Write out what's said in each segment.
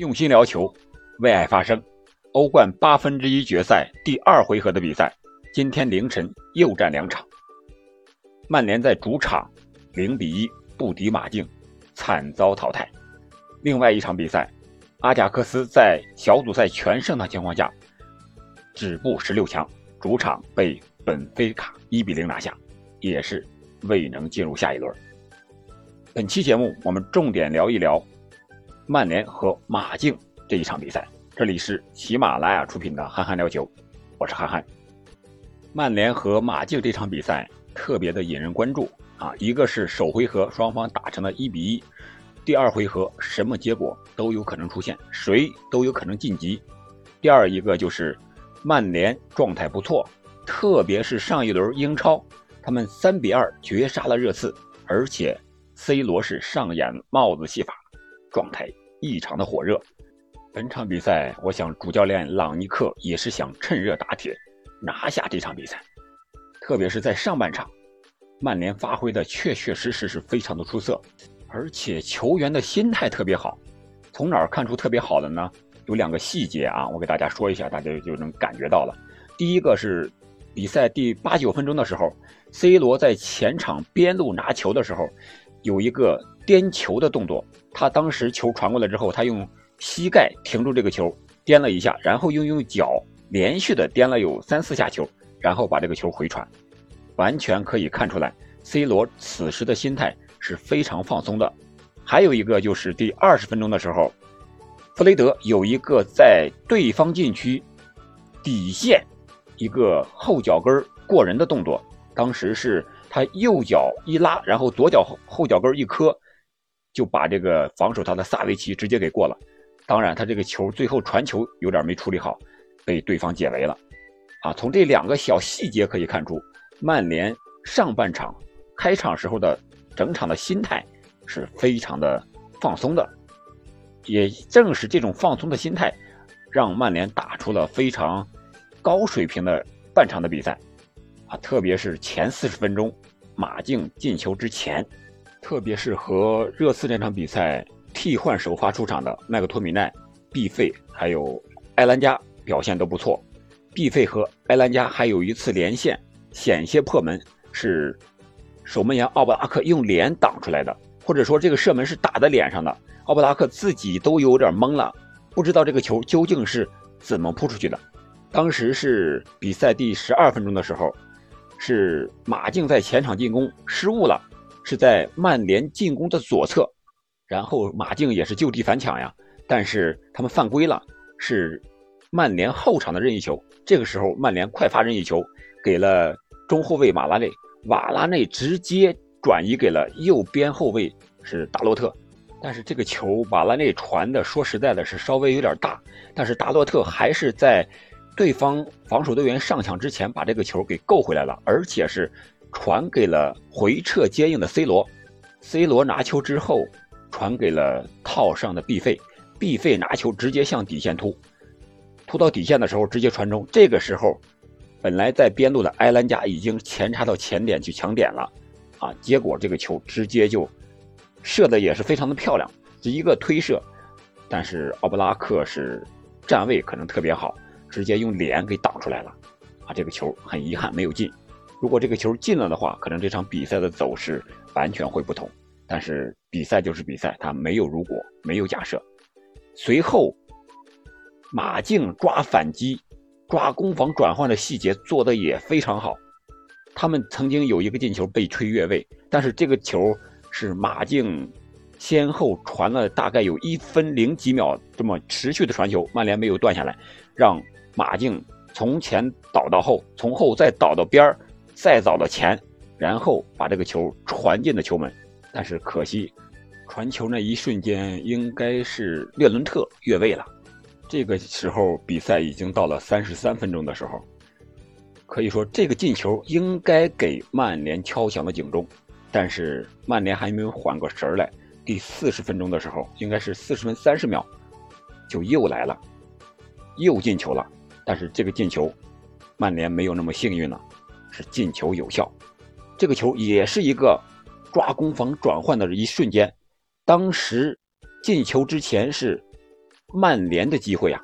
用心聊球，为爱发声。欧冠八分之一决赛第二回合的比赛，今天凌晨又战两场。曼联在主场零比一不敌马竞，惨遭淘汰。另外一场比赛，阿贾克斯在小组赛全胜的情况下，止步十六强，主场被本菲卡一比零拿下，也是未能进入下一轮。本期节目我们重点聊一聊曼联和马竞这一场比赛。这里是喜马拉雅出品的《憨憨聊球》，我是憨憨。曼联和马竞这场比赛特别的引人关注啊！一个是首回合双方打成了一比一，第二回合什么结果都有可能出现，谁都有可能晋级。第二一个就是曼联状态不错，特别是上一轮英超，他们三比二绝杀了热刺，而且 C 罗是上演帽子戏法，状态异常的火热。本场比赛，我想主教练朗尼克也是想趁热打铁，拿下这场比赛。特别是在上半场，曼联发挥的确确实实是非常的出色，而且球员的心态特别好。从哪儿看出特别好的呢？有两个细节啊，我给大家说一下，大家就能感觉到了。第一个是比赛第八九分钟的时候，C 罗在前场边路拿球的时候，有一个颠球的动作。他当时球传过来之后，他用。膝盖停住这个球，颠了一下，然后又用脚连续的颠了有三四下球，然后把这个球回传，完全可以看出来，C 罗此时的心态是非常放松的。还有一个就是第二十分钟的时候，弗雷德有一个在对方禁区底线一个后脚跟过人的动作，当时是他右脚一拉，然后左脚后后脚跟一磕，就把这个防守他的萨维奇直接给过了。当然，他这个球最后传球有点没处理好，被对方解围了。啊，从这两个小细节可以看出，曼联上半场开场时候的整场的心态是非常的放松的。也正是这种放松的心态，让曼联打出了非常高水平的半场的比赛。啊，特别是前四十分钟，马竞进球之前，特别是和热刺这场比赛。替换首发出场的麦克托米奈、毕费还有埃兰加表现都不错。毕费和埃兰加还有一次连线险些破门，是守门员奥布拉克用脸挡出来的，或者说这个射门是打在脸上的。奥布拉克自己都有点懵了，不知道这个球究竟是怎么扑出去的。当时是比赛第十二分钟的时候，是马竞在前场进攻失误了，是在曼联进攻的左侧。然后马竞也是就地反抢呀，但是他们犯规了，是曼联后场的任意球。这个时候曼联快发任意球给了中后卫瓦拉内，瓦拉内直接转移给了右边后卫是达洛特。但是这个球瓦拉内传的，说实在的是稍微有点大，但是达洛特还是在对方防守队员上抢之前把这个球给够回来了，而且是传给了回撤接应的 C 罗。C 罗拿球之后。传给了套上的 B 费，，B 费拿球直接向底线突，突到底线的时候直接传中。这个时候，本来在边路的埃兰加已经前插到前点去抢点了，啊，结果这个球直接就射的也是非常的漂亮，这一个推射，但是奥布拉克是站位可能特别好，直接用脸给挡出来了，啊，这个球很遗憾没有进。如果这个球进了的话，可能这场比赛的走势完全会不同。但是比赛就是比赛，他没有如果，没有假设。随后，马竞抓反击、抓攻防转换的细节做得也非常好。他们曾经有一个进球被吹越位，但是这个球是马竞先后传了大概有一分零几秒这么持续的传球，曼联没有断下来，让马竞从前倒到后，从后再倒到边儿，再早的前，然后把这个球传进了球门。但是可惜，传球那一瞬间应该是列伦特越位了。这个时候比赛已经到了三十三分钟的时候，可以说这个进球应该给曼联敲响了警钟。但是曼联还没有缓过神来，第四十分钟的时候，应该是四十分三十秒，就又来了，又进球了。但是这个进球，曼联没有那么幸运了，是进球有效。这个球也是一个。抓攻防转换的一瞬间，当时进球之前是曼联的机会啊！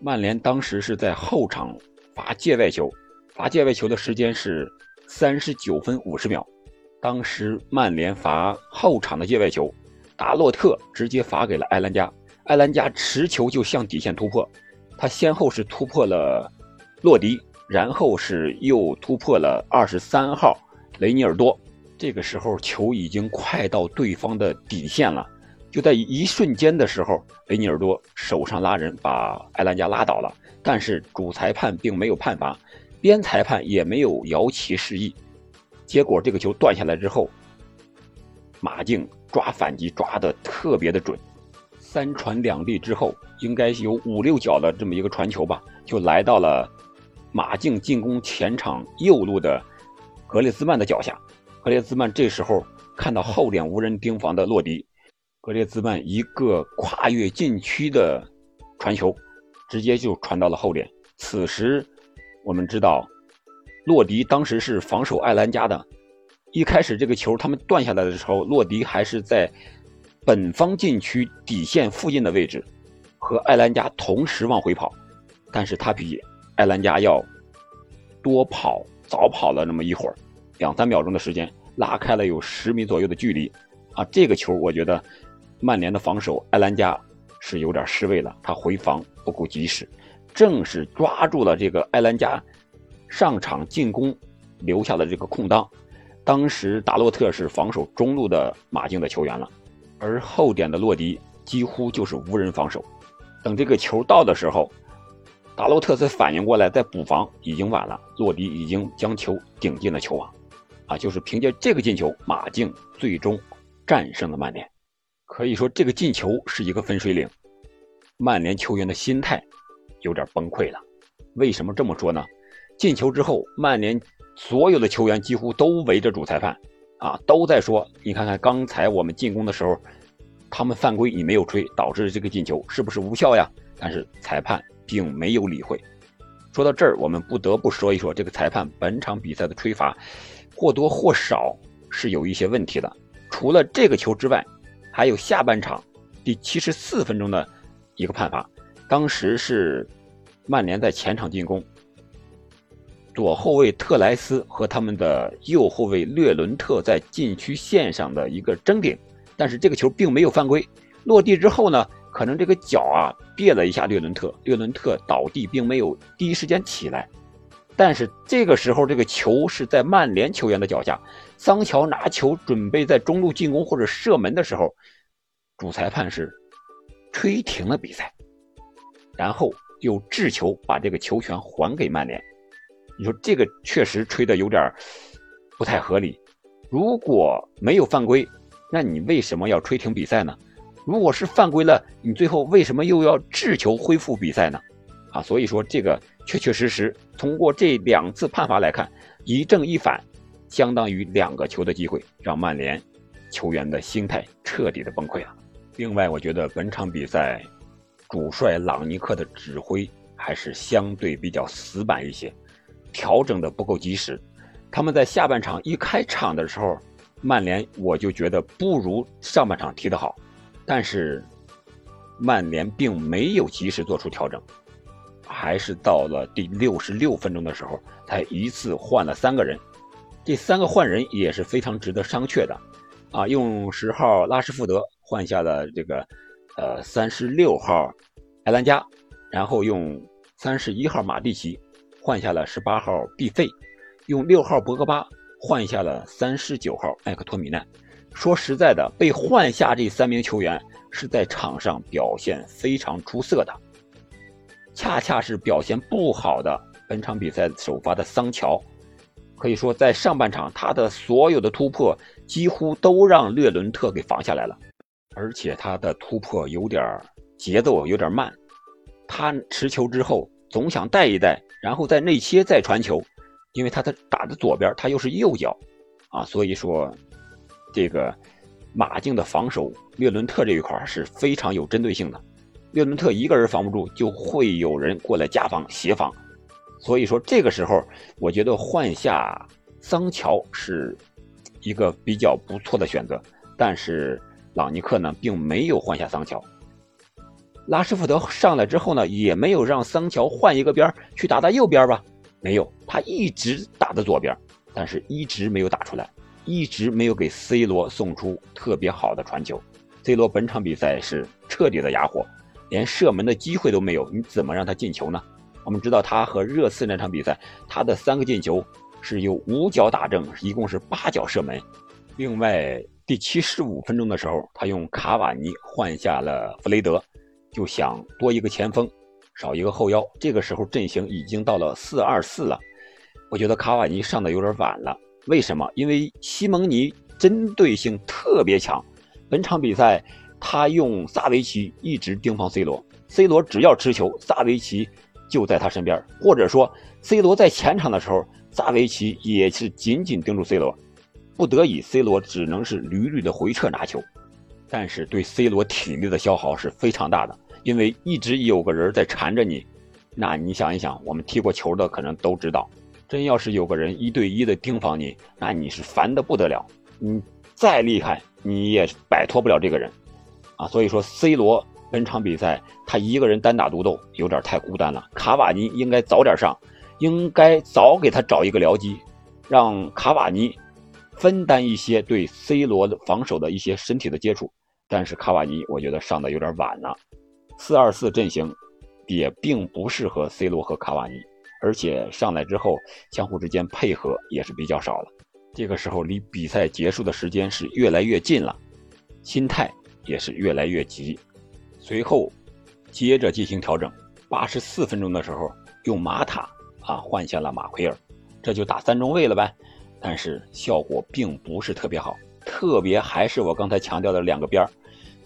曼联当时是在后场罚界外球，罚界外球的时间是三十九分五十秒。当时曼联罚后场的界外球，达洛特直接罚给了埃兰加，埃兰加持球就向底线突破，他先后是突破了洛迪，然后是又突破了二十三号雷尼尔多。这个时候球已经快到对方的底线了。就在一瞬间的时候，雷尼尔多手上拉人，把埃兰加拉倒了。但是主裁判并没有判罚，边裁判也没有摇旗示意。结果这个球断下来之后，马竞抓反击抓的特别的准，三传两递之后，应该有五六脚的这么一个传球吧，就来到了马竞进攻前场右路的格列兹曼的脚下。格列兹曼这时候看到后点无人盯防的洛迪。格列兹曼一个跨越禁区的传球，直接就传到了后点。此时，我们知道，洛迪当时是防守艾兰加的。一开始这个球他们断下来的时候，洛迪还是在本方禁区底线附近的位置，和艾兰加同时往回跑。但是他比艾兰加要多跑，早跑了那么一会儿，两三秒钟的时间，拉开了有十米左右的距离。啊，这个球我觉得。曼联的防守，埃兰加是有点失位了，他回防不够及时，正是抓住了这个埃兰加上场进攻留下的这个空当。当时达洛特是防守中路的马竞的球员了，而后点的洛迪几乎就是无人防守。等这个球到的时候，达洛特才反应过来，在补防已经晚了，洛迪已经将球顶进了球网。啊，就是凭借这个进球，马竞最终战胜了曼联。可以说，这个进球是一个分水岭，曼联球员的心态有点崩溃了。为什么这么说呢？进球之后，曼联所有的球员几乎都围着主裁判，啊，都在说：“你看看刚才我们进攻的时候，他们犯规你没有吹，导致这个进球是不是无效呀？”但是裁判并没有理会。说到这儿，我们不得不说一说这个裁判本场比赛的吹罚，或多或少是有一些问题的。除了这个球之外，还有下半场第七十四分钟的一个判罚，当时是曼联在前场进攻，左后卫特莱斯和他们的右后卫略伦特在禁区线上的一个争顶，但是这个球并没有犯规。落地之后呢，可能这个脚啊别了一下略伦特，略伦特倒地，并没有第一时间起来。但是这个时候，这个球是在曼联球员的脚下。桑乔拿球准备在中路进攻或者射门的时候，主裁判是吹停了比赛，然后又掷球把这个球权还给曼联。你说这个确实吹的有点不太合理。如果没有犯规，那你为什么要吹停比赛呢？如果是犯规了，你最后为什么又要掷球恢复比赛呢？啊，所以说这个确确实实，通过这两次判罚来看，一正一反，相当于两个球的机会，让曼联球员的心态彻底的崩溃了。另外，我觉得本场比赛主帅朗尼克的指挥还是相对比较死板一些，调整的不够及时。他们在下半场一开场的时候，曼联我就觉得不如上半场踢得好，但是曼联并没有及时做出调整。还是到了第六十六分钟的时候，才一次换了三个人，这三个换人也是非常值得商榷的，啊，用十号拉什福德换下了这个，呃，三十六号埃兰加，然后用三十一号马蒂奇换下了十八号毕费，用六号博格巴换下了三十九号麦克托米奈。说实在的，被换下这三名球员是在场上表现非常出色的。恰恰是表现不好的本场比赛首发的桑乔，可以说在上半场他的所有的突破几乎都让略伦特给防下来了，而且他的突破有点节奏有点慢，他持球之后总想带一带，然后再内切再传球，因为他的打的左边他又是右脚，啊，所以说这个马竞的防守列伦特这一块是非常有针对性的。列伦特一个人防不住，就会有人过来加防协防，所以说这个时候，我觉得换下桑乔是一个比较不错的选择。但是朗尼克呢，并没有换下桑乔，拉什福德上来之后呢，也没有让桑乔换一个边去打打右边吧？没有，他一直打的左边，但是一直没有打出来，一直没有给 C 罗送出特别好的传球。C 罗本场比赛是彻底的哑火，连射门的机会都没有，你怎么让他进球呢？我们知道他和热刺那场比赛，他的三个进球是由五脚打正，一共是八脚射门。另外，第七十五分钟的时候，他用卡瓦尼换下了弗雷德。就想多一个前锋，少一个后腰。这个时候阵型已经到了四二四了，我觉得卡瓦尼上的有点晚了。为什么？因为西蒙尼针对性特别强。本场比赛他用萨维奇一直盯防 C 罗，C 罗只要持球，萨维奇就在他身边。或者说，C 罗在前场的时候，萨维奇也是紧紧盯住 C 罗。不得已，C 罗只能是屡屡的回撤拿球，但是对 C 罗体力的消耗是非常大的。因为一直有个人在缠着你，那你想一想，我们踢过球的可能都知道，真要是有个人一对一的盯防你，那你是烦的不得了。你再厉害，你也摆脱不了这个人，啊，所以说 C 罗本场比赛他一个人单打独斗有点太孤单了。卡瓦尼应该早点上，应该早给他找一个僚机，让卡瓦尼分担一些对 C 罗的防守的一些身体的接触。但是卡瓦尼我觉得上的有点晚了。四二四阵型也并不适合 C 罗和卡瓦尼，而且上来之后相互之间配合也是比较少了。这个时候离比赛结束的时间是越来越近了，心态也是越来越急。随后接着进行调整，八十四分钟的时候用马塔啊换下了马奎尔，这就打三中卫了呗。但是效果并不是特别好，特别还是我刚才强调的两个边儿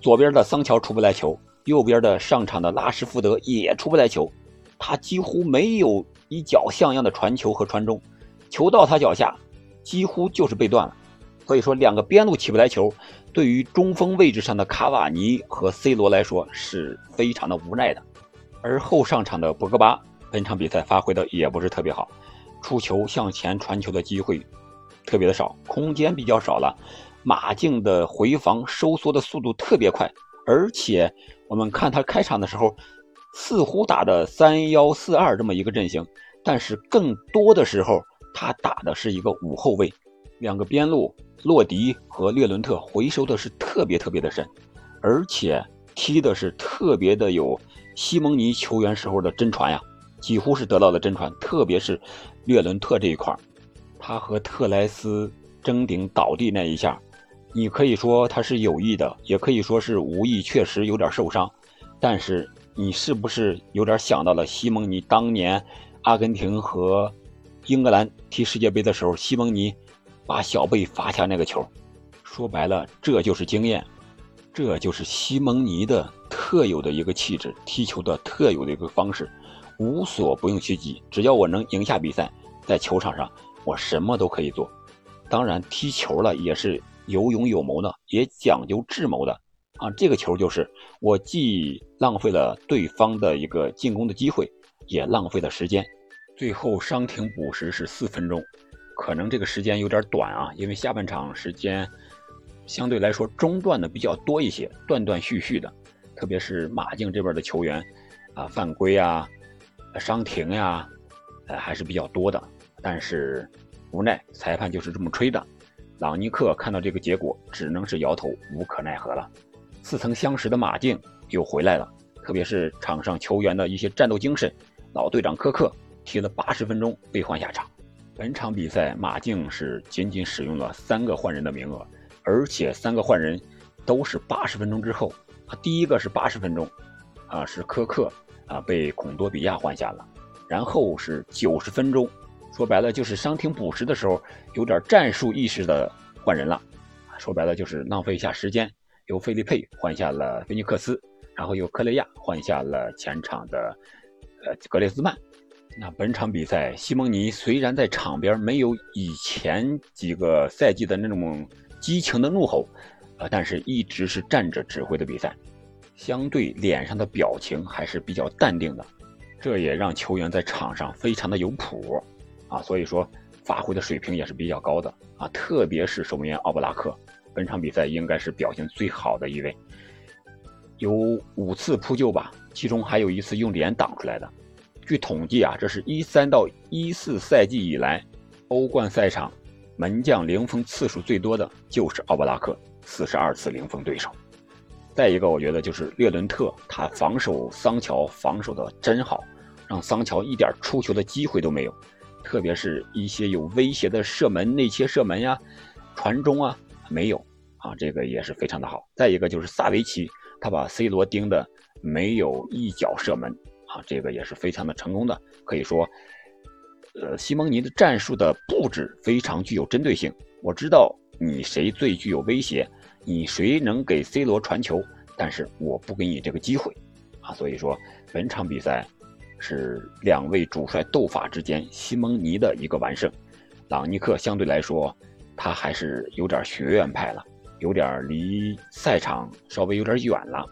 左边的桑乔出不来球。右边的上场的拉什福德也出不来球，他几乎没有一脚像样的传球和传中，球到他脚下，几乎就是被断了。所以说，两个边路起不来球，对于中锋位置上的卡瓦尼和 C 罗来说是非常的无奈的。而后上场的博格巴，本场比赛发挥的也不是特别好，出球向前传球的机会特别的少，空间比较少了，马竞的回防收缩的速度特别快，而且。我们看他开场的时候，似乎打的三幺四二这么一个阵型，但是更多的时候他打的是一个五后卫，两个边路洛迪和略伦特回收的是特别特别的深，而且踢的是特别的有西蒙尼球员时候的真传呀，几乎是得到了真传，特别是略伦特这一块儿他和特莱斯争顶倒地那一下。你可以说他是有意的，也可以说是无意，确实有点受伤。但是你是不是有点想到了西蒙尼当年阿根廷和英格兰踢世界杯的时候，西蒙尼把小贝罚下那个球？说白了，这就是经验，这就是西蒙尼的特有的一个气质，踢球的特有的一个方式，无所不用其极。只要我能赢下比赛，在球场上我什么都可以做。当然，踢球了也是。有勇有谋的，也讲究智谋的啊！这个球就是我既浪费了对方的一个进攻的机会，也浪费了时间。最后伤停补时是四分钟，可能这个时间有点短啊，因为下半场时间相对来说中断的比较多一些，断断续续的，特别是马竞这边的球员啊犯规啊、伤停呀，呃还是比较多的。但是无奈裁判就是这么吹的。朗尼克看到这个结果，只能是摇头，无可奈何了。似曾相识的马竞又回来了，特别是场上球员的一些战斗精神。老队长科克踢了八十分钟被换下场。本场比赛马竞是仅仅使用了三个换人的名额，而且三个换人都是八十分钟之后。啊，第一个是八十分钟，啊是科克啊被孔多比亚换下了，然后是九十分钟。说白了就是伤停补时的时候有点战术意识的换人了，说白了就是浪费一下时间，由费利佩换下了菲尼克斯，然后由克雷亚换下了前场的呃格列兹曼。那本场比赛，西蒙尼虽然在场边没有以前几个赛季的那种激情的怒吼，呃，但是一直是站着指挥的比赛，相对脸上的表情还是比较淡定的，这也让球员在场上非常的有谱。啊，所以说发挥的水平也是比较高的啊，特别是守门员奥布拉克，本场比赛应该是表现最好的一位。有五次扑救吧，其中还有一次用脸挡出来的。据统计啊，这是一三到一四赛季以来，欧冠赛场门将零封次数最多的就是奥布拉克，四十二次零封对手。再一个，我觉得就是略伦特，他防守桑乔防守的真好，让桑乔一点出球的机会都没有，特别是一些有威胁的射门、内切射门呀、传中啊，没有啊，这个也是非常的好。再一个就是萨维奇，他把 C 罗盯的没有一脚射门啊，这个也是非常的成功的。可以说，呃，西蒙尼的战术的布置非常具有针对性。我知道你谁最具有威胁。你谁能给 C 罗传球？但是我不给你这个机会，啊，所以说本场比赛是两位主帅斗法之间，西蒙尼的一个完胜。朗尼克相对来说，他还是有点学院派了，有点离赛场稍微有点远了，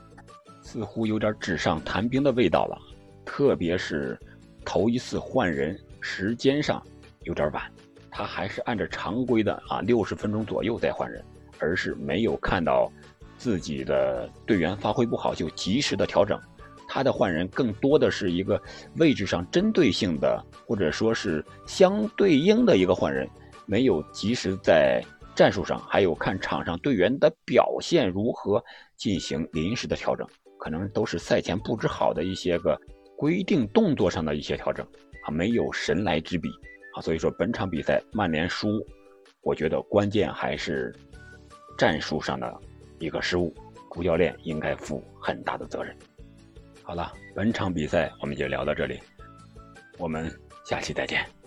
似乎有点纸上谈兵的味道了。特别是头一次换人时间上有点晚，他还是按照常规的啊，六十分钟左右再换人。而是没有看到自己的队员发挥不好就及时的调整，他的换人更多的是一个位置上针对性的，或者说是相对应的一个换人，没有及时在战术上还有看场上队员的表现如何进行临时的调整，可能都是赛前布置好的一些个规定动作上的一些调整啊，没有神来之笔啊，所以说本场比赛曼联输，我觉得关键还是。战术上的一个失误，主教练应该负很大的责任。好了，本场比赛我们就聊到这里，我们下期再见。